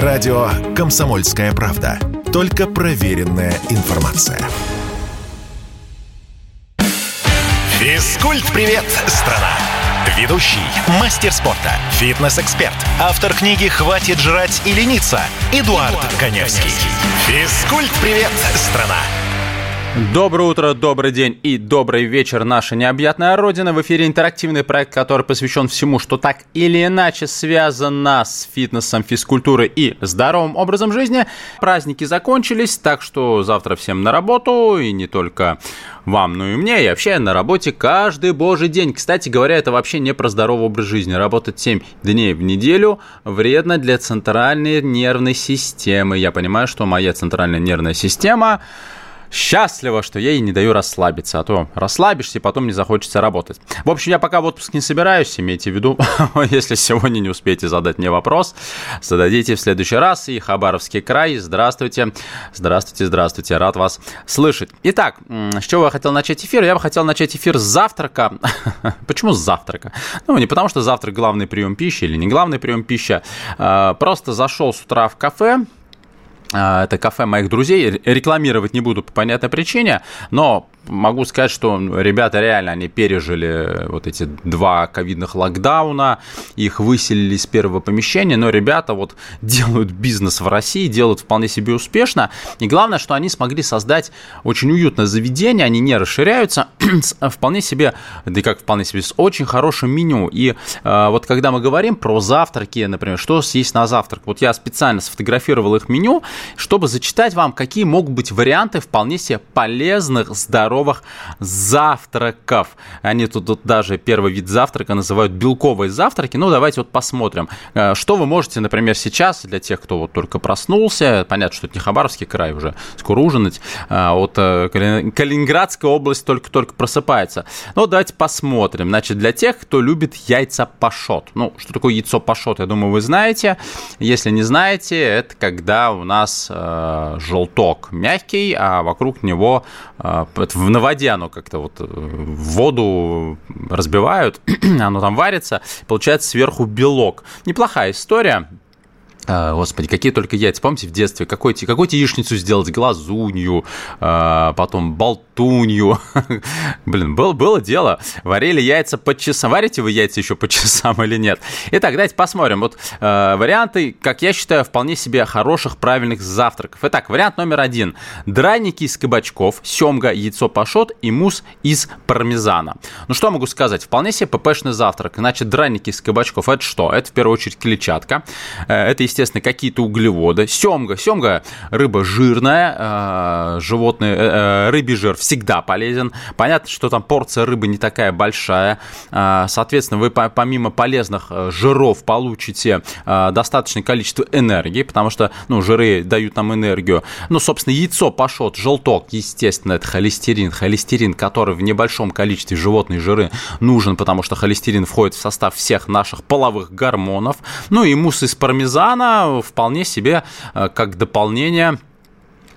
Радио «Комсомольская правда». Только проверенная информация. Физкульт-привет, страна! Ведущий, мастер спорта, фитнес-эксперт, автор книги «Хватит жрать и лениться» Эдуард, Эдуард Коневский. Физкульт-привет, страна! Доброе утро, добрый день и добрый вечер, наша необъятная Родина. В эфире интерактивный проект, который посвящен всему, что так или иначе связано с фитнесом, физкультурой и здоровым образом жизни. Праздники закончились, так что завтра всем на работу, и не только вам, но и мне, и вообще на работе каждый божий день. Кстати говоря, это вообще не про здоровый образ жизни. Работать 7 дней в неделю вредно для центральной нервной системы. Я понимаю, что моя центральная нервная система счастлива, что я ей не даю расслабиться, а то расслабишься и потом не захочется работать. В общем, я пока в отпуск не собираюсь, имейте в виду, если сегодня не успеете задать мне вопрос, зададите в следующий раз. И Хабаровский край, здравствуйте, здравствуйте, здравствуйте, рад вас слышать. Итак, с чего я хотел начать эфир? Я бы хотел начать эфир с завтрака. Почему с завтрака? Ну, не потому что завтрак главный прием пищи или не главный прием пищи, а, просто зашел с утра в кафе, это кафе моих друзей. Рекламировать не буду по понятной причине, но могу сказать, что ребята реально, они пережили вот эти два ковидных локдауна, их выселили из первого помещения, но ребята вот делают бизнес в России, делают вполне себе успешно, и главное, что они смогли создать очень уютное заведение, они не расширяются, вполне себе, да и как вполне себе, с очень хорошим меню, и э, вот когда мы говорим про завтраки, например, что съесть на завтрак, вот я специально сфотографировал их меню, чтобы зачитать вам, какие могут быть варианты вполне себе полезных, здоровых здоровых завтраков. Они тут, тут даже первый вид завтрака называют белковые завтраки. Ну, давайте вот посмотрим, э, что вы можете, например, сейчас, для тех, кто вот только проснулся, понятно, что это не Хабаровский край уже, скоро ужинать, а вот э, Калининградская область только-только просыпается. Ну, давайте посмотрим. Значит, для тех, кто любит яйца пашот. Ну, что такое яйцо пашот, я думаю, вы знаете. Если не знаете, это когда у нас э, желток мягкий, а вокруг него э, на воде оно как-то вот э, воду разбивают, оно там варится, получается сверху белок. Неплохая история. А, господи, какие только яйца. Помните в детстве, какой, какой яичницу сделать? Глазунью, а, потом болтунью. Блин, было, было дело. Варили яйца по часам. Варите вы яйца еще по часам или нет? Итак, давайте посмотрим. Вот э, варианты, как я считаю, вполне себе хороших, правильных завтраков. Итак, вариант номер один. Драники из кабачков, семга, яйцо пашот и мусс из пармезана. Ну, что могу сказать? Вполне себе ППшный завтрак. Значит, драники из кабачков – это что? Это, в первую очередь, клетчатка. Это, естественно, какие-то углеводы. Семга. Семга – рыба жирная, э, животные, э, э, рыбий жир всегда полезен. Понятно, что там порция рыбы не такая большая. Соответственно, вы помимо полезных жиров получите достаточное количество энергии, потому что ну, жиры дают нам энергию. Ну, собственно, яйцо, пашот, желток, естественно, это холестерин. Холестерин, который в небольшом количестве животные жиры нужен, потому что холестерин входит в состав всех наших половых гормонов. Ну и мусс из пармезана, она вполне себе э, как дополнение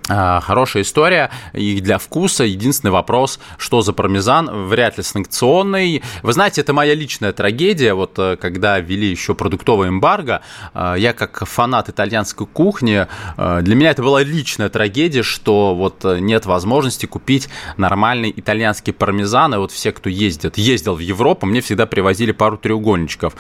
хорошая история и для вкуса. Единственный вопрос, что за пармезан, вряд ли санкционный. Вы знаете, это моя личная трагедия. Вот э, когда ввели еще продуктовое эмбарго, э, я как фанат итальянской кухни, э, для меня это была личная трагедия, что вот нет возможности купить нормальный итальянский пармезан. И вот все, кто ездит, ездил в Европу, мне всегда привозили пару треугольничков.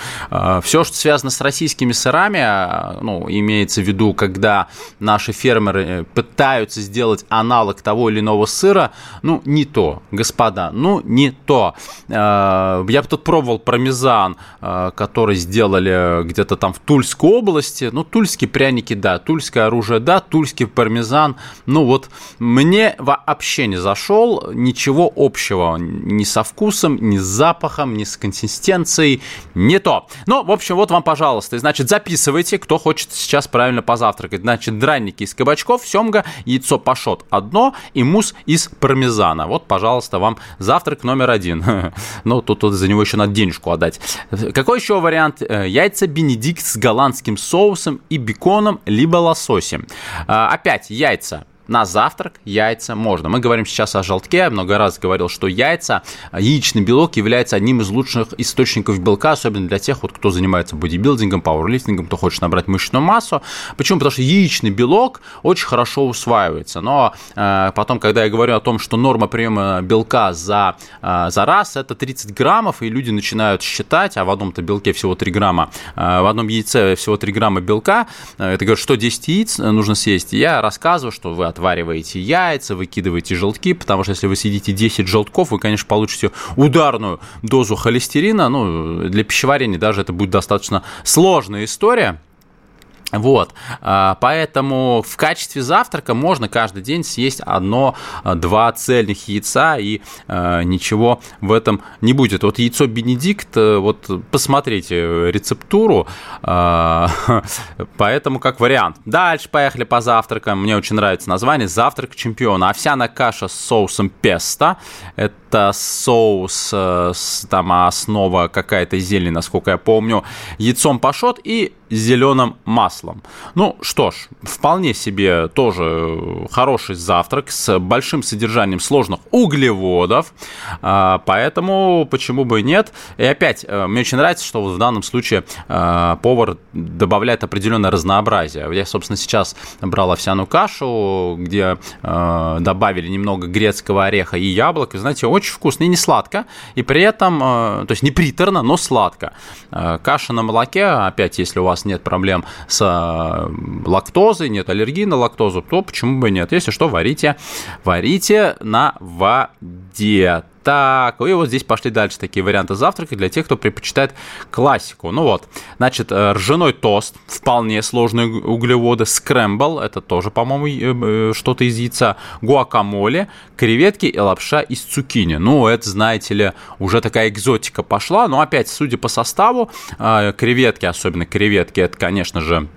Все, что связано с российскими сырами, ну, имеется в виду, когда наши фермеры пытаются пытаются сделать аналог того или иного сыра, ну, не то, господа, ну, не то. Э, я бы тут пробовал пармезан, э, который сделали где-то там в Тульской области. Ну, тульские пряники, да, тульское оружие, да, тульский пармезан. Ну, вот мне вообще не зашел, ничего общего ни со вкусом, ни с запахом, ни с консистенцией, не то. Ну, в общем, вот вам, пожалуйста, значит, записывайте, кто хочет сейчас правильно позавтракать. Значит, драники из кабачков, семга яйцо пашот одно и мусс из пармезана. Вот, пожалуйста, вам завтрак номер один. Ну, тут, тут за него еще надо денежку отдать. Какой еще вариант? Э, яйца бенедикт с голландским соусом и беконом, либо лососем. А, опять яйца на завтрак яйца можно. Мы говорим сейчас о желтке. Я много раз говорил, что яйца, яичный белок является одним из лучших источников белка, особенно для тех, вот, кто занимается бодибилдингом, пауэрлифтингом, кто хочет набрать мышечную массу. Почему? Потому что яичный белок очень хорошо усваивается. Но э, потом, когда я говорю о том, что норма приема белка за, э, за раз это 30 граммов, и люди начинают считать, а в одном-то белке всего 3 грамма, э, в одном яйце всего 3 грамма белка, э, это говорят, что 10 яиц нужно съесть. И я рассказываю, что вы отвариваете яйца, выкидываете желтки, потому что если вы съедите 10 желтков, вы, конечно, получите ударную дозу холестерина. Ну, для пищеварения даже это будет достаточно сложная история. Вот, а, поэтому в качестве завтрака можно каждый день съесть одно-два цельных яйца, и а, ничего в этом не будет. Вот яйцо Бенедикт, э, вот посмотрите рецептуру, а, поэтому как вариант. Дальше поехали по завтракам. Мне очень нравится название «Завтрак чемпиона». Овсяная каша с соусом песто. Это соус, э, там основа какая-то зелень, насколько я помню. Яйцом пашот и зеленым маслом. Ну что ж, вполне себе тоже хороший завтрак с большим содержанием сложных углеводов, а, поэтому почему бы и нет. И опять, э, мне очень нравится, что в данном случае э, повар добавляет определенное разнообразие. Я, собственно, сейчас брал овсяную кашу, где э, добавили немного грецкого ореха и яблок. И, знаете, очень вкусно и не сладко, и при этом, то есть не приторно, но сладко. Каша на молоке, опять, если у вас вас нет проблем с э, лактозой, нет аллергии на лактозу, то почему бы нет? Если что, варите, варите на воде. Так, и вот здесь пошли дальше такие варианты завтрака для тех, кто предпочитает классику. Ну вот, значит, э, ржаной тост, вполне сложные углеводы, скрэмбл, это тоже, по-моему, э, что-то из яйца, гуакамоле, креветки и лапша из цукини. Ну, это, знаете ли, уже такая экзотика пошла, но опять, судя по составу, э, креветки, особенно креветки, это, конечно же,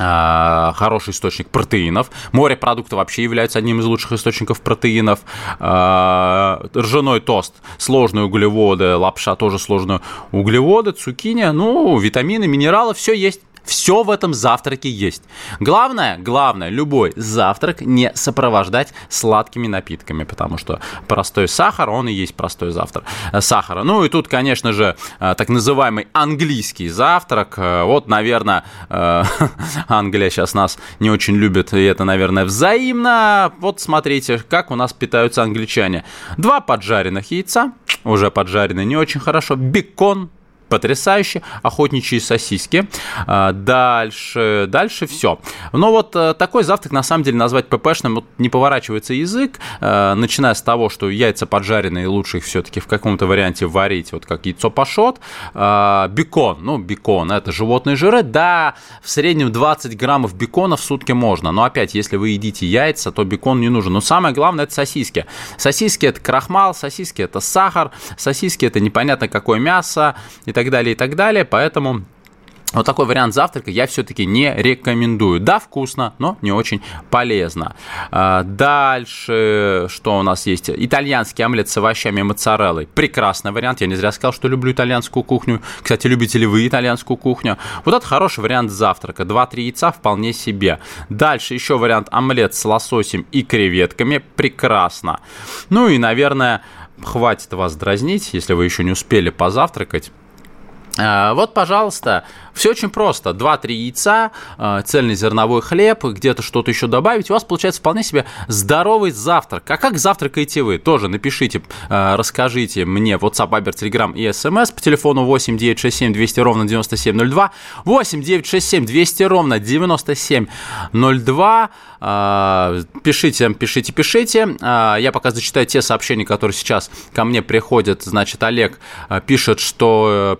хороший источник протеинов. Морепродукты вообще являются одним из лучших источников протеинов. А, ржаной тост, сложные углеводы, лапша тоже сложные углеводы, цукини, ну, витамины, минералы, все есть. Все в этом завтраке есть. Главное, главное, любой завтрак не сопровождать сладкими напитками, потому что простой сахар, он и есть простой завтрак э, сахара. Ну и тут, конечно же, э, так называемый английский завтрак. Э, вот, наверное, Англия сейчас нас не очень любит, и это, наверное, взаимно. Вот смотрите, как у нас питаются англичане. Два поджаренных яйца, уже поджарены не очень хорошо, бекон, потрясающе. Охотничьи сосиски. А, дальше, дальше все. Но вот э, такой завтрак, на самом деле, назвать ППшным вот не поворачивается язык, э, начиная с того, что яйца поджаренные, лучше их все-таки в каком-то варианте варить, вот как яйцо пашот. А, бекон, ну, бекон, это животные жиры, да, в среднем 20 граммов бекона в сутки можно, но опять, если вы едите яйца, то бекон не нужен. Но самое главное, это сосиски. Сосиски – это крахмал, сосиски – это сахар, сосиски – это непонятно какое мясо и так так далее, и так далее. Поэтому вот такой вариант завтрака я все-таки не рекомендую. Да, вкусно, но не очень полезно. А, дальше, что у нас есть? Итальянский омлет с овощами и моцареллой. Прекрасный вариант. Я не зря сказал, что люблю итальянскую кухню. Кстати, любите ли вы итальянскую кухню? Вот это хороший вариант завтрака. 2-3 яйца вполне себе. Дальше еще вариант омлет с лососем и креветками. Прекрасно. Ну и, наверное, хватит вас дразнить, если вы еще не успели позавтракать. А, вот, пожалуйста, все очень просто. 2-3 яйца, а, цельный зерновой хлеб, где-то что-то еще добавить. У вас получается вполне себе здоровый завтрак. А как завтракаете вы? Тоже напишите, а, расскажите мне WhatsApp, Viber, Telegram и SMS по телефону 8 967 200 ровно 9702. 8 967 200 ровно 9702. Пишите, пишите, пишите. Я пока зачитаю те сообщения, которые сейчас ко мне приходят. Значит, Олег пишет, что э,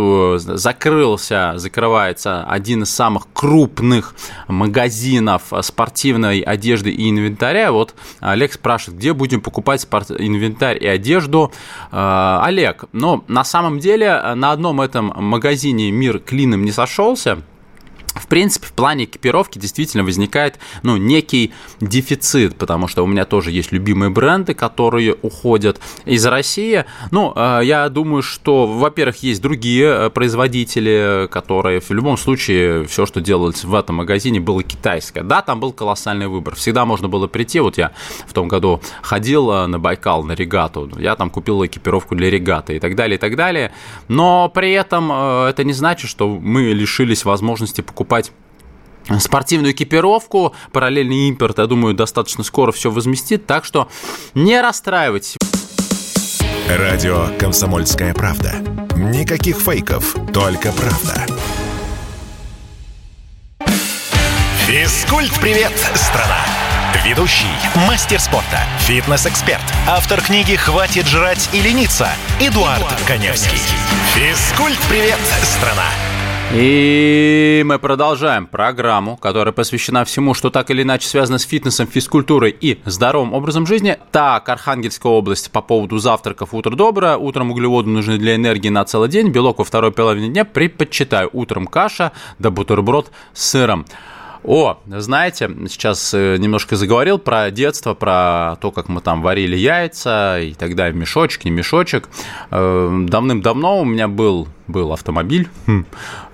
приветствую, закрылся закрывается один из самых крупных магазинов спортивной одежды и инвентаря. Вот Олег спрашивает, где будем покупать спорт... инвентарь и одежду. Э, Олег, но на самом деле на одном этом магазине мир клином не сошелся принципе, в плане экипировки действительно возникает, ну, некий дефицит, потому что у меня тоже есть любимые бренды, которые уходят из России. Ну, э, я думаю, что, во-первых, есть другие э, производители, которые в любом случае все, что делалось в этом магазине, было китайское. Да, там был колоссальный выбор. Всегда можно было прийти. Вот я в том году ходил э, на Байкал, на регату. Я там купил экипировку для регаты и так далее, и так далее. Но при этом это не значит, что мы лишились возможности покупать спортивную экипировку, параллельный импорт, я думаю, достаточно скоро все возместит, так что не расстраивайтесь. Радио «Комсомольская правда». Никаких фейков, только правда. Физкульт-привет, страна! Ведущий, мастер спорта, фитнес-эксперт, автор книги «Хватит жрать и лениться» Эдуард, Эдуард Коневский. Физкульт-привет, страна! И мы продолжаем программу, которая посвящена всему, что так или иначе связано с фитнесом, физкультурой и здоровым образом жизни. Так, Архангельская область по поводу завтраков «Утро доброе». Утром углеводы нужны для энергии на целый день. Белок во второй половине дня предпочитаю. Утром каша да бутерброд с сыром. О, знаете, сейчас э, немножко заговорил про детство, про то, как мы там варили яйца, и тогда мешочек, не мешочек. Э, давным-давно у меня был, был автомобиль хм,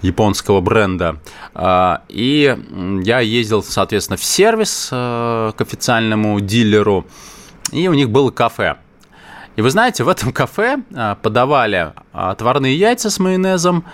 японского бренда, а, и я ездил, соответственно, в сервис э, к официальному дилеру, и у них было кафе. И вы знаете, в этом кафе подавали отварные яйца с майонезом,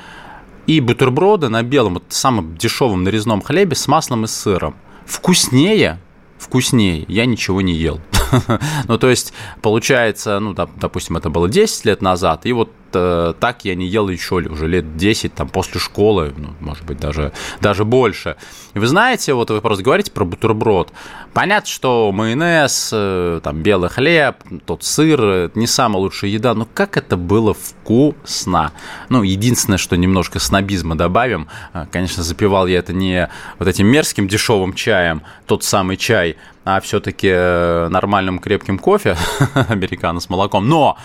и бутерброды на белом, вот самом дешевом нарезном хлебе с маслом и сыром. Вкуснее, вкуснее я ничего не ел. ну, то есть, получается, ну, допустим, это было 10 лет назад, и вот э, так я не ел еще уже лет 10, там, после школы, ну, может быть, даже, даже больше. И вы знаете, вот вы просто говорите про бутерброд. Понятно, что майонез, э, там, белый хлеб, тот сыр, это не самая лучшая еда, но как это было вкусно. Ну, единственное, что немножко снобизма добавим, э, конечно, запивал я это не вот этим мерзким дешевым чаем, тот самый чай, а все-таки э, нормальным крепким кофе, американо с молоком. Но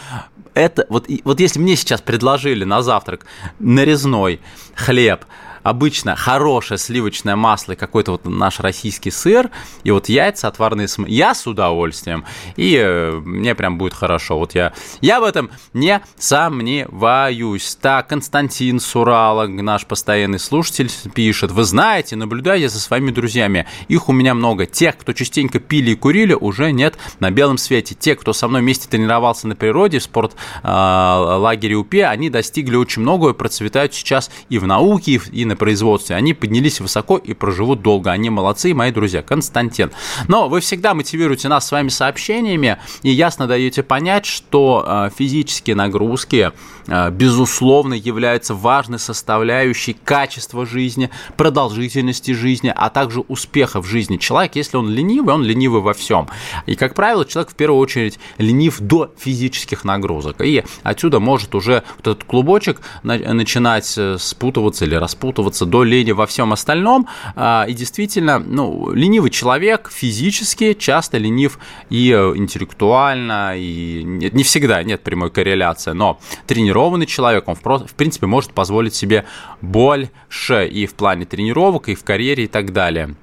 это вот, вот если мне сейчас предложили на завтрак нарезной хлеб, обычно хорошее сливочное масло и какой-то вот наш российский сыр, и вот яйца отварные с... Я с удовольствием, и э, мне прям будет хорошо. Вот я, я в этом не сомневаюсь. Так, Константин Сурала, наш постоянный слушатель, пишет, вы знаете, наблюдая за своими друзьями, их у меня много. Тех, кто частенько пили и курили, уже нет на белом свете. Те, кто со мной вместе тренировался на природе, в спорт э, лагере УПЕ, они достигли очень многого и процветают сейчас и в науке, и на производстве. Они поднялись высоко и проживут долго. Они молодцы, мои друзья. Константин. Но вы всегда мотивируете нас своими сообщениями и ясно даете понять, что э, физические нагрузки, э, безусловно, являются важной составляющей качества жизни, продолжительности жизни, а также успеха в жизни. Человек, если он ленивый, он ленивый во всем. И, как правило, человек в первую очередь ленив до физических нагрузок. И отсюда может уже вот этот клубочек начинать э, спутываться или распутываться докапываться до лени во всем остальном. А, и действительно, ну, ленивый человек физически часто ленив и э, интеллектуально, и не всегда нет прямой корреляции, но тренированный человек, он в принципе может позволить себе больше и в плане тренировок, и в карьере, и так далее.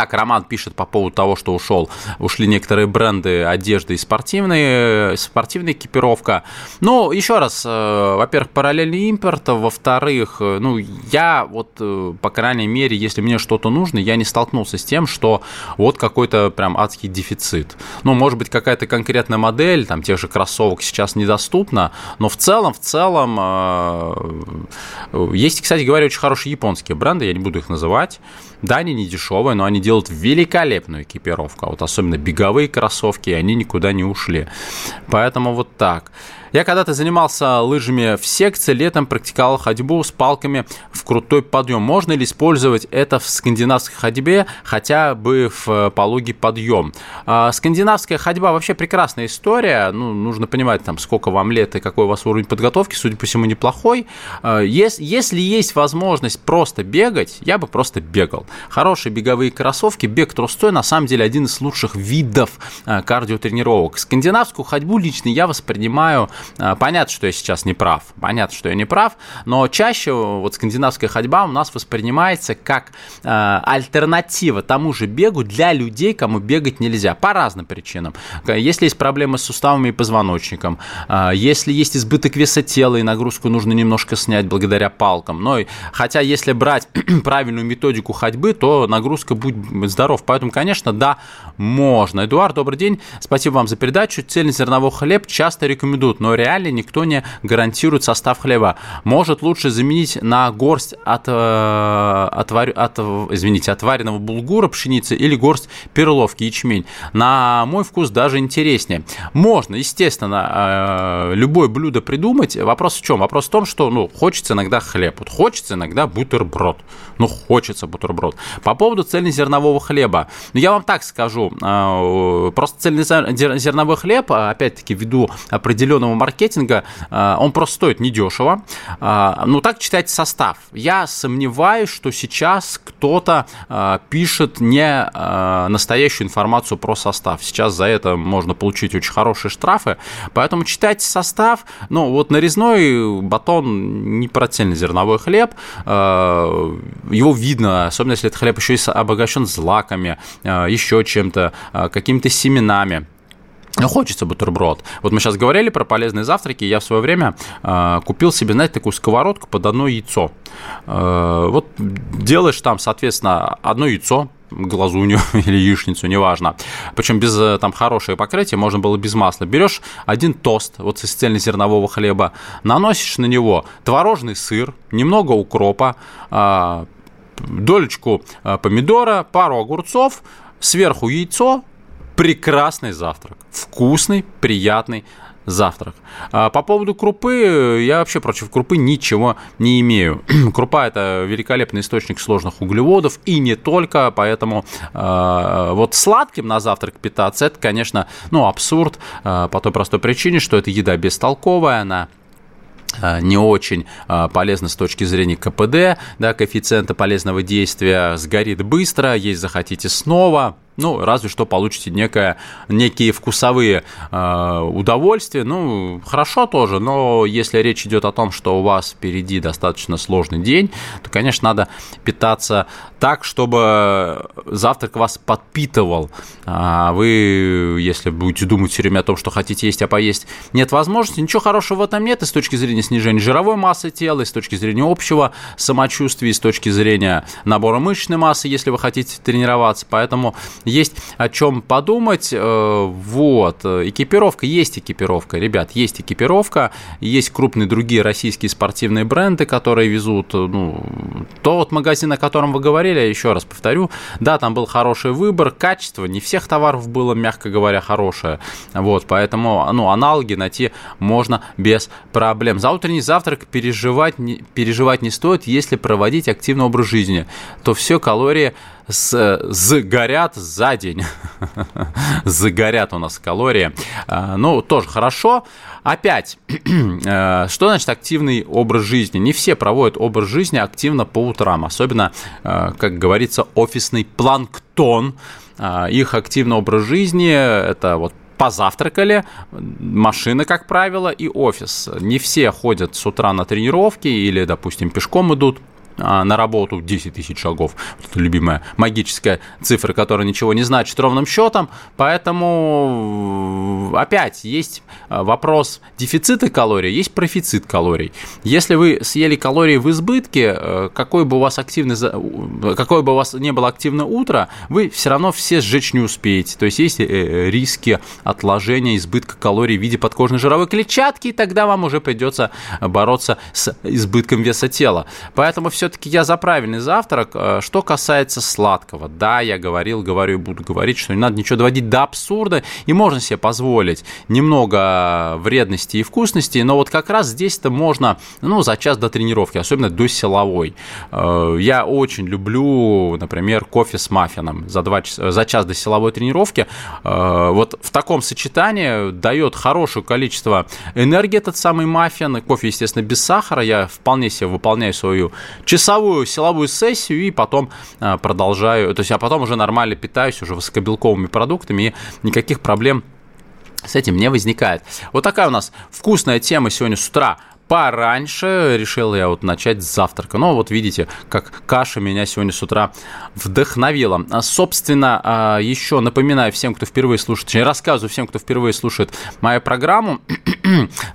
Так, Роман пишет по поводу того, что ушел, ушли некоторые бренды одежды и спортивные, спортивная экипировка. Ну, еще раз, э, во-первых, параллельный импорт, во-вторых, э, ну, я вот, э, по крайней мере, если мне что-то нужно, я не столкнулся с тем, что вот какой-то прям адский дефицит. Ну, может быть, какая-то конкретная модель, там, тех же кроссовок сейчас недоступна, но в целом, в целом, есть, кстати говоря, очень хорошие японские бренды, я не буду их называть, да, они не дешевые, но они делают великолепную экипировку. А вот особенно беговые кроссовки, они никуда не ушли. Поэтому вот так. Я когда-то занимался лыжами в секции, летом практиковал ходьбу с палками в крутой подъем. Можно ли использовать это в скандинавской ходьбе, хотя бы в э, пологий подъем? А, скандинавская ходьба вообще прекрасная история. Ну, нужно понимать, там, сколько вам лет и какой у вас уровень подготовки, судя по всему, неплохой. А, если, если есть возможность просто бегать, я бы просто бегал. Хорошие беговые кроссовки, бег трустой, на самом деле, один из лучших видов а, кардиотренировок. Скандинавскую ходьбу лично я воспринимаю Понятно, что я сейчас не прав, понятно, что я не прав, но чаще вот скандинавская ходьба у нас воспринимается как альтернатива тому же бегу для людей, кому бегать нельзя, по разным причинам. Если есть проблемы с суставами и позвоночником, если есть избыток веса тела и нагрузку нужно немножко снять благодаря палкам, но хотя если брать правильную методику ходьбы, то нагрузка будет здоров. Поэтому, конечно, да, можно. Эдуард, добрый день. Спасибо вам за передачу. Цельнозерновой хлеб часто рекомендуют, но реально никто не гарантирует состав хлеба. Может лучше заменить на горсть от, э, отвар, от, извините, отваренного булгура, пшеницы или горсть перловки, ячмень. На мой вкус даже интереснее. Можно, естественно, э, любое блюдо придумать. Вопрос в чем? Вопрос в том, что ну, хочется иногда хлеб, вот хочется иногда бутерброд. Ну, хочется бутерброд. По поводу цельнозернового хлеба. Ну, я вам так скажу. А, просто цельнозерновой хлеб, опять-таки, ввиду определенного маркетинга, а, он просто стоит недешево. Ну, так читать состав. Я сомневаюсь, что сейчас кто-то пишет не настоящую информацию про состав. Сейчас за это можно получить очень хорошие штрафы. Поэтому читайте состав. Ну, вот нарезной батон не про цельнозерновой хлеб его видно, особенно если этот хлеб еще и обогащен злаками, еще чем-то, какими-то семенами. Ну, хочется бутерброд. Вот мы сейчас говорили про полезные завтраки. Я в свое время э, купил себе, знаете, такую сковородку под одно яйцо. Э, вот делаешь там, соответственно, одно яйцо, глазунью или яичницу, неважно. Причем без э, там хорошее покрытие, можно было без масла. Берешь один тост вот из цельнозернового хлеба, наносишь на него творожный сыр, немного укропа, э, долечку э, помидора, пару огурцов, сверху яйцо, прекрасный завтрак. Вкусный, приятный завтрак. А по поводу крупы, я вообще против крупы ничего не имею. Крупа – это великолепный источник сложных углеводов, и не только, поэтому э, вот сладким на завтрак питаться – это, конечно, ну, абсурд, э, по той простой причине, что это еда бестолковая, она Э, не очень полезно с точки зрения КПД, да, коэффициента полезного действия, сгорит быстро, есть захотите снова, ну, разве что получите некое, некие вкусовые э, удовольствия. Ну, хорошо тоже, но если речь идет о том, что у вас впереди достаточно сложный день, то, конечно, надо питаться так, чтобы завтрак вас подпитывал. А вы, если будете думать все время о том, что хотите есть, а поесть нет возможности, ничего хорошего в этом нет и с точки зрения снижения жировой массы тела, и с точки зрения общего самочувствия, и с точки зрения набора мышечной массы, если вы хотите тренироваться. Поэтому есть о чем подумать. Э, вот. Экипировка. Есть экипировка, ребят, есть экипировка. Есть крупные другие российские спортивные бренды, которые везут, ну, тот магазин, о котором вы говорили, еще раз повторю, да, там был хороший выбор, качество, не всех товаров было, мягко говоря, хорошее. Вот, поэтому, ну, аналоги найти можно без проблем. За утренний завтрак переживать переживать не стоит, если проводить активный образ жизни, то все калории с, загорят за день. загорят у нас калории. А, ну, тоже хорошо. Опять, э, что значит активный образ жизни? Не все проводят образ жизни активно по утрам, особенно, э, как говорится, офисный планктон. А, их активный образ жизни – это вот позавтракали, машина, как правило, и офис. Не все ходят с утра на тренировки или, допустим, пешком идут на работу 10 тысяч шагов. Это любимая магическая цифра, которая ничего не значит ровным счетом. Поэтому опять есть а, вопрос дефицита калорий, есть профицит калорий. Если вы съели калории в избытке, э, какой бы у вас активный, какое бы у вас не было активное утро, вы все равно все сжечь не успеете. То есть есть э, риски отложения избытка калорий в виде подкожной жировой клетчатки, и тогда вам уже придется бороться с избытком веса тела. Поэтому все все-таки я за правильный завтрак. Э, что касается сладкого, да, я говорил, говорю и буду говорить, что не надо ничего доводить до абсурда, и можно себе позволить немного вредности и вкусности, но вот как раз здесь-то можно, ну, за час до тренировки, особенно до силовой. Э, я очень люблю, например, кофе с маффином за, два часа, за час до силовой тренировки. Э, вот в таком сочетании дает хорошее количество энергии этот самый маффин. Кофе, естественно, без сахара. Я вполне себе выполняю свою часовую силовую сессию и потом а, продолжаю, то есть я потом уже нормально питаюсь уже высокобелковыми продуктами и никаких проблем с этим не возникает. Вот такая у нас вкусная тема сегодня с утра пораньше. Решил я вот начать с завтрака. Но вот видите, как каша меня сегодня с утра вдохновила. А, собственно, а, еще напоминаю всем, кто впервые слушает, точнее, рассказываю всем, кто впервые слушает мою программу.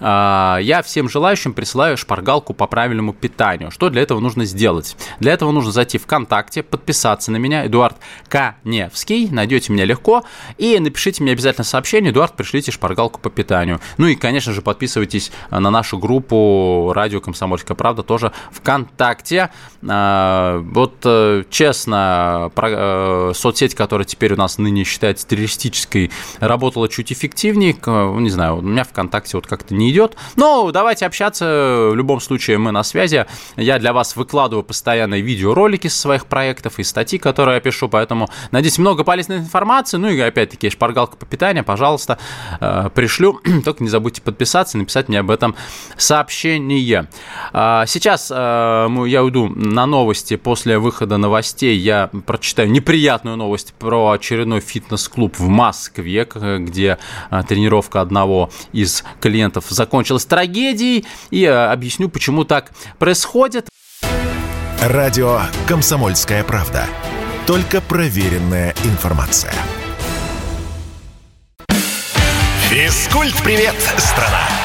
А, я всем желающим присылаю шпаргалку по правильному питанию. Что для этого нужно сделать? Для этого нужно зайти ВКонтакте, подписаться на меня, Эдуард Каневский, найдете меня легко, и напишите мне обязательно сообщение, Эдуард, пришлите шпаргалку по питанию. Ну и, конечно же, подписывайтесь на нашу группу радио «Комсомольская правда» тоже ВКонтакте. А, вот э, честно, э, соцсеть, которая теперь у нас ныне считается террористической, работала чуть эффективнее. Не знаю, у меня ВКонтакте вот как-то не идет. Но давайте общаться. В любом случае мы на связи. Я для вас выкладываю постоянно видеоролики со своих проектов и статьи, которые я пишу, поэтому надеюсь, много полезной информации. Ну и опять-таки шпаргалка по питанию, пожалуйста, э, пришлю. Только не забудьте подписаться и написать мне об этом сообщение сообщение. А, сейчас а, я уйду на новости. После выхода новостей я прочитаю неприятную новость про очередной фитнес-клуб в Москве, где а, тренировка одного из клиентов закончилась трагедией. И объясню, почему так происходит. Радио «Комсомольская правда». Только проверенная информация. Физкульт-привет, страна!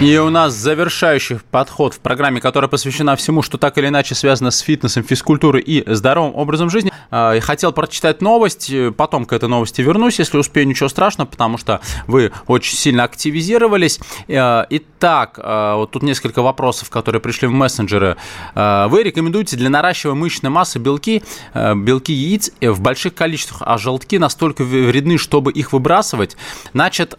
И у нас завершающий подход в программе, которая посвящена всему, что так или иначе связано с фитнесом, физкультурой и здоровым образом жизни. А, я хотел прочитать новость, потом к этой новости вернусь, если успею, ничего страшного, потому что вы очень сильно активизировались. А, итак, а, вот тут несколько вопросов, которые пришли в мессенджеры. Вы рекомендуете для наращивания мышечной массы белки, белки яиц в больших количествах, а желтки настолько вредны, чтобы их выбрасывать? Значит,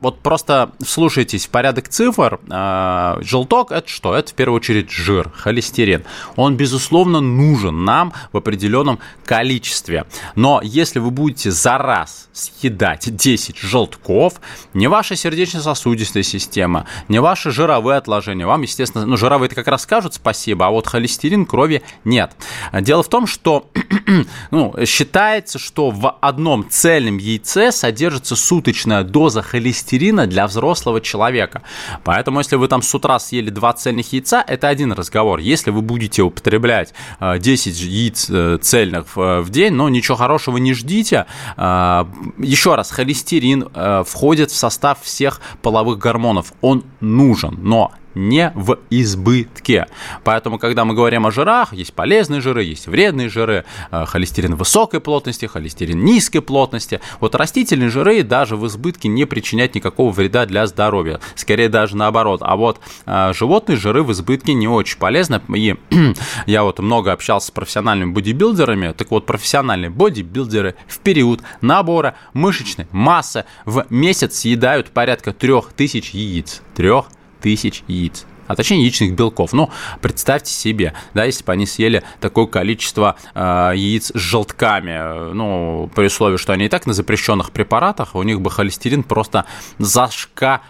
вот просто слушайтесь в порядок цифр, а, желток – это что? Это в первую очередь жир, холестерин. Он, безусловно, нужен нам в определенном количестве. Но если вы будете за раз съедать 10 желтков, не ваша сердечно-сосудистая система, не ваши жировые отложения, вам, естественно, ну, жировые это как раз скажут спасибо, а вот холестерин крови нет. Дело в том, что ну, считается, что в одном цельном яйце содержится суточная доза холестерина для взрослого человека. Поэтому, если вы там с утра съели два цельных яйца, это один разговор. Если вы будете употреблять 10 э, яиц э, цельных в день, но ничего хорошего не ждите. Э, еще раз, холестерин входит в состав всех половых гормонов. Он нужен, но не в избытке. Поэтому, когда мы говорим о жирах, есть полезные жиры, есть вредные жиры, э, холестерин высокой плотности, холестерин низкой плотности. Вот растительные жиры даже в избытке не причиняют никакого вреда для здоровья. Скорее даже наоборот. А вот э, животные жиры в избытке не очень полезны. И я вот много общался с профессиональными бодибилдерами. Так вот, профессиональные бодибилдеры в период набора мышечной массы в месяц съедают порядка 3000 яиц. 3000 тысяч яиц а точнее яичных белков. Ну, представьте себе, да, если бы они съели такое количество э, яиц с желтками, ну, при условии, что они и так на запрещенных препаратах, у них бы холестерин просто зашкаливал.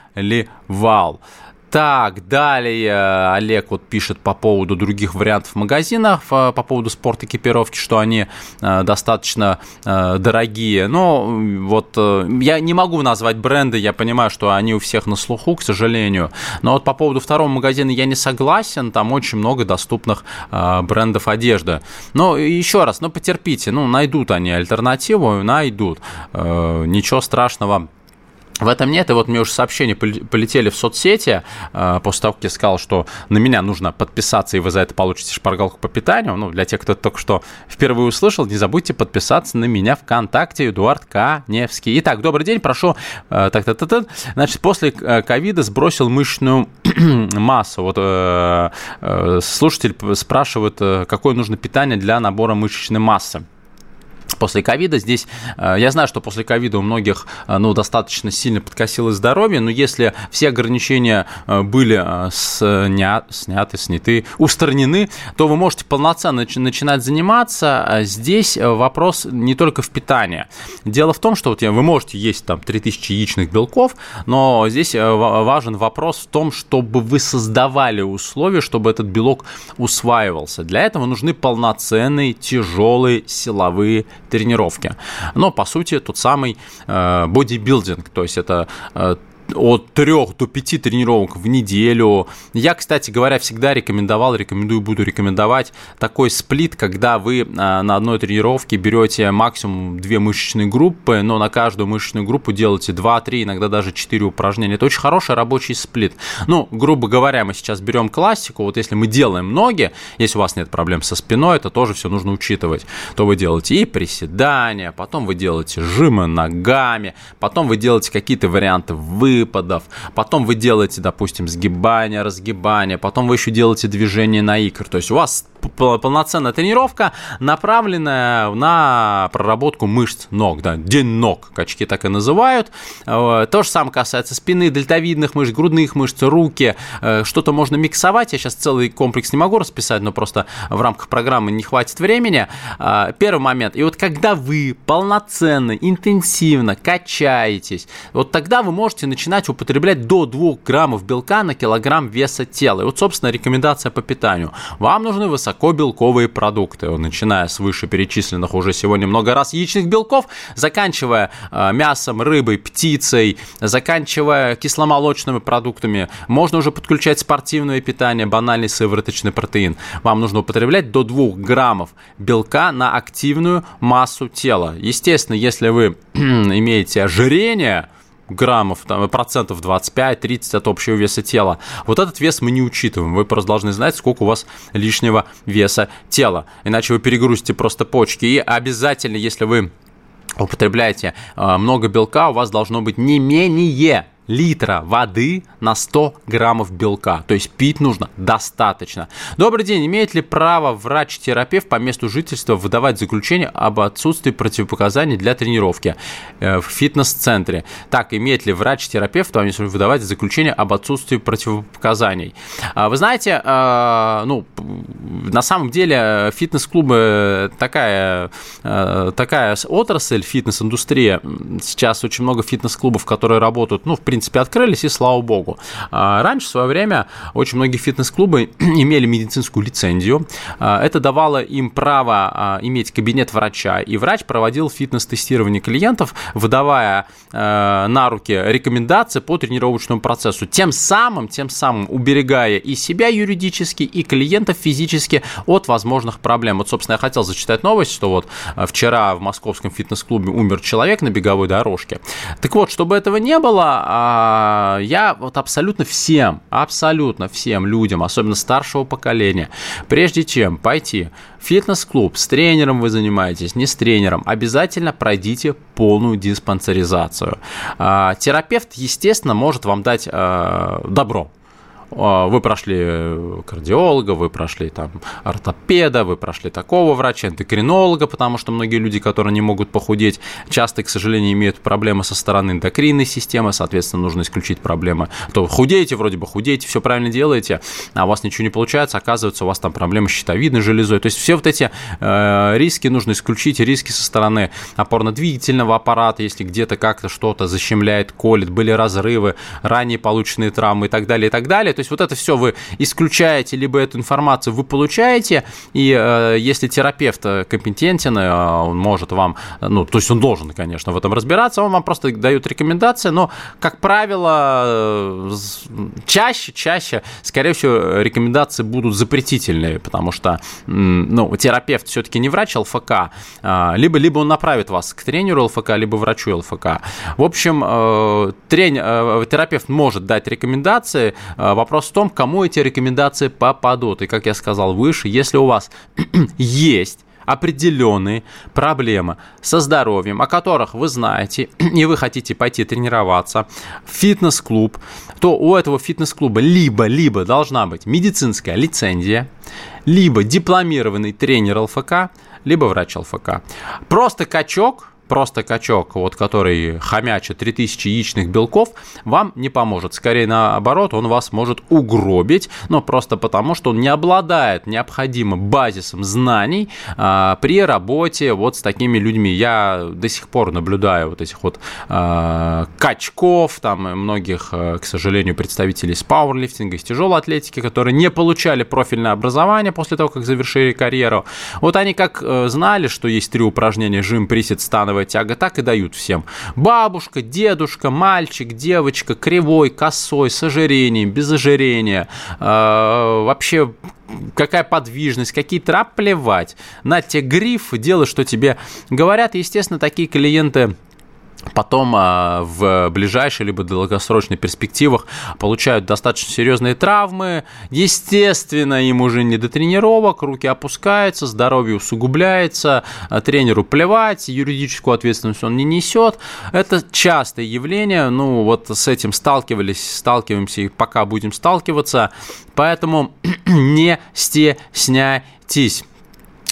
Так, далее Олег вот пишет по поводу других вариантов магазинов, э, по поводу спорт экипировки, что они э, достаточно э, дорогие. Но вот я не могу назвать бренды, я понимаю, что они у всех на слуху, к сожалению. Но вот по поводу второго магазина я не согласен, там очень много доступных брендов одежды. Но еще раз, ну потерпите, ну найдут они альтернативу, найдут. Ничего страшного в этом нет, и вот мне уже сообщения полетели в соцсети э, после того, как я сказал, что на меня нужно подписаться, и вы за это получите шпаргалку по питанию. Ну, для тех, кто только что впервые услышал, не забудьте подписаться на меня ВКонтакте, Эдуард Каневский. Итак, добрый день, прошу. Э, так, так, так. Значит, после э, ковида сбросил мышечную массу. Вот слушатель спрашивает, какое нужно питание для набора мышечной массы. После ковида. Здесь э, я знаю, что после ковида у многих э, ну, достаточно сильно подкосилось здоровье, но если все ограничения э, были сня... сняты, сняты, устранены, то вы можете полноценно начинать заниматься. А здесь вопрос не только в питании. Дело в том, что вот вы можете есть там 3000 яичных белков, но здесь важен вопрос в том, чтобы вы создавали условия, чтобы этот белок усваивался. Для этого нужны полноценные, тяжелые силовые тренировки. Но, по сути, тот самый э, бодибилдинг, то есть это э, от 3 до 5 тренировок в неделю. Я, кстати говоря, всегда рекомендовал, рекомендую, буду рекомендовать такой сплит, когда вы а, на одной тренировке берете максимум 2 мышечные группы, но на каждую мышечную группу делаете 2-3, иногда даже 4 упражнения. Это очень хороший рабочий сплит. Ну, грубо говоря, мы сейчас берем классику, вот если мы делаем ноги, если у вас нет проблем со спиной, это тоже все нужно учитывать, то вы делаете и приседания, потом вы делаете жимы ногами, потом вы делаете какие-то варианты вы выпадов, потом вы делаете, допустим, сгибание, разгибание, потом вы еще делаете движение на икр. То есть у вас полноценная тренировка, направленная на проработку мышц ног, да, день ног, качки так и называют. Э, то же самое касается спины, дельтовидных мышц, грудных мышц, руки. Э, что-то можно миксовать. Я сейчас целый комплекс не могу расписать, но просто в рамках программы не хватит времени. Э, первый момент. И вот когда вы полноценно, интенсивно качаетесь, вот тогда вы можете начинать употреблять до 2 граммов белка на килограмм веса тела. И вот, собственно, рекомендация по питанию. Вам нужны высокие высокобелковые продукты, начиная с вышеперечисленных уже сегодня много раз яичных белков, заканчивая э, мясом, рыбой, птицей, заканчивая кисломолочными продуктами. Можно уже подключать спортивное питание, банальный сывороточный протеин. Вам нужно употреблять до 2 граммов белка на активную массу тела. Естественно, если вы имеете ожирение, граммов, там, процентов 25-30 от общего веса тела. Вот этот вес мы не учитываем. Вы просто должны знать, сколько у вас лишнего веса тела. Иначе вы перегрузите просто почки. И обязательно, если вы употребляете э, много белка, у вас должно быть не менее литра воды на 100 граммов белка. То есть пить нужно достаточно. Добрый день. Имеет ли право врач-терапевт по месту жительства выдавать заключение об отсутствии противопоказаний для тренировки э, в фитнес-центре? Так, имеет ли врач-терапевт по месту выдавать заключение об отсутствии противопоказаний? А, вы знаете, э, ну, на самом деле фитнес-клубы такая, э, такая отрасль, фитнес-индустрия. Сейчас очень много фитнес-клубов, которые работают, ну, в принципе, принципе, открылись, и слава богу. А раньше, в свое время, очень многие фитнес-клубы имели медицинскую лицензию. А, это давало им право а, иметь кабинет врача, и врач проводил фитнес-тестирование клиентов, выдавая на руки рекомендации по тренировочному процессу, тем самым, тем самым уберегая и себя юридически, и клиентов физически от возможных проблем. Вот, собственно, я хотел зачитать новость, что вот вчера в московском фитнес-клубе умер человек на беговой дорожке. Так вот, чтобы этого не было, а, я вот абсолютно всем, абсолютно всем людям, особенно старшего поколения, прежде чем пойти в фитнес-клуб, с тренером вы занимаетесь, не с тренером, обязательно пройдите полную диспансеризацию. А, терапевт, естественно, может вам дать а, добро, вы прошли э, кардиолога, вы прошли там ортопеда, вы прошли такого врача, эндокринолога, потому что многие люди, которые не могут похудеть, часто, к сожалению, имеют проблемы со стороны эндокринной системы, соответственно, нужно исключить проблемы. То худеете, вроде бы худеете, все правильно делаете, а у вас ничего не получается, оказывается, у вас там проблемы с щитовидной железой. То есть все вот эти э, риски нужно исключить, риски со стороны опорно-двигательного аппарата, если где-то как-то что-то защемляет, колет, были разрывы, ранее полученные травмы и так далее, и так далее. То есть вот это все вы исключаете, либо эту информацию вы получаете, и э, если терапевт э, компетентен, э, он может вам, ну, то есть он должен, конечно, в этом разбираться, он вам просто дает рекомендации, но, как правило, чаще, чаще, скорее всего, рекомендации будут запретительные, потому что, ну, терапевт все-таки не врач ЛФК, а, либо, либо он направит вас к тренеру ЛФК, либо врачу ЛФК. В общем, тренер, терапевт может дать рекомендации, Вопрос в том, кому эти рекомендации попадут. И, как я сказал выше, если у вас есть определенные проблемы со здоровьем, о которых вы знаете, и вы хотите пойти тренироваться в фитнес-клуб, то у этого фитнес-клуба либо-либо должна быть медицинская лицензия, либо дипломированный тренер ЛФК, либо врач ЛФК. Просто качок просто качок, вот который хомячит 3000 яичных белков, вам не поможет. Скорее наоборот, он вас может угробить, но просто потому, что он не обладает необходимым базисом знаний а, при работе вот с такими людьми. Я до сих пор наблюдаю вот этих вот а, качков, там многих, а, к сожалению, представителей с пауэрлифтинга, из тяжелой атлетики, которые не получали профильное образование после того, как завершили карьеру. Вот они как э, знали, что есть три упражнения жим, присед, становая правая тяга, так и дают всем. Бабушка, дедушка, мальчик, девочка, кривой, косой, с ожирением, без ожирения, э, вообще какая подвижность, какие трап плевать. На тебе гриф, делай, что тебе говорят. Естественно, такие клиенты потом а, в ближайшей либо долгосрочной перспективах получают достаточно серьезные травмы. Естественно, им уже не до тренировок, руки опускаются, здоровье усугубляется, а тренеру плевать, юридическую ответственность он не несет. Это частое явление, ну вот с этим сталкивались, сталкиваемся и пока будем сталкиваться, поэтому не стесняйтесь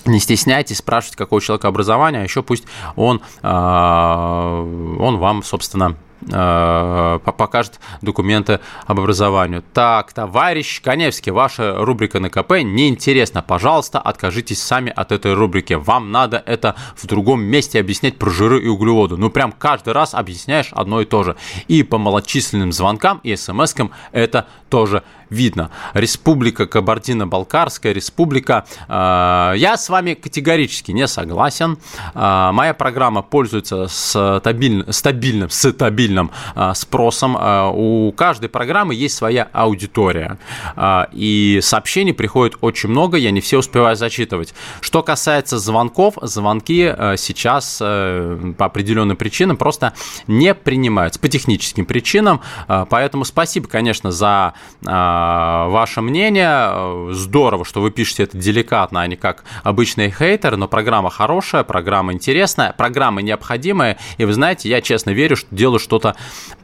не стесняйтесь спрашивать, какого человека образования, а еще пусть он, а, он вам, собственно, Э, покажет документы об образовании. Так, товарищ Коневский, ваша рубрика на КП неинтересна. Пожалуйста, откажитесь сами от этой рубрики. Вам надо это в другом месте объяснять про жиры и углеводы. Ну, прям каждый раз объясняешь одно и то же. И по малочисленным звонкам и смс-кам это тоже видно. Республика Кабардино-Балкарская, республика. Э, я с вами категорически не согласен. Э, моя программа пользуется стабильным, стабильным, стабильным а, спросом. У каждой программы есть своя аудитория. И сообщений приходит очень много, я не все успеваю зачитывать. Что касается звонков, звонки сейчас э, по определенным причинам просто не принимаются, по техническим причинам. Поэтому спасибо, конечно, за ваше мнение. Здорово, что вы пишете это деликатно, а не как обычный хейтер, но программа хорошая, программа интересная, программа необходимая. И вы знаете, я честно верю, что делаю что что-то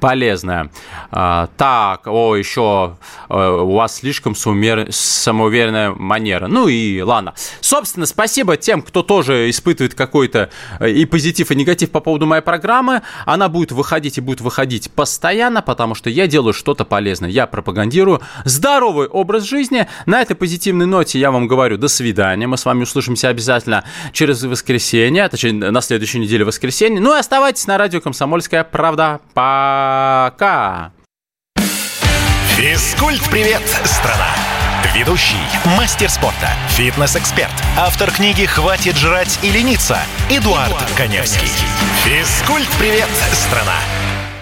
полезное. А, так, о, еще э, у вас слишком сумер... самоуверенная манера. Ну и ладно. Собственно, спасибо тем, кто тоже испытывает какой-то э, и позитив, и негатив по поводу моей программы. Она будет выходить и будет выходить постоянно, потому что я делаю что-то полезное. Я пропагандирую здоровый образ жизни. На этой позитивной ноте я вам говорю до свидания. Мы с вами услышимся обязательно через воскресенье, точнее, на следующей неделе воскресенье. Ну и оставайтесь на радио «Комсомольская правда». Пока! Физкульт-привет, страна! Ведущий, мастер спорта, фитнес-эксперт, автор книги «Хватит жрать и лениться» Эдуард, Эдуард Коневский. Коневский. Физкульт-привет, страна!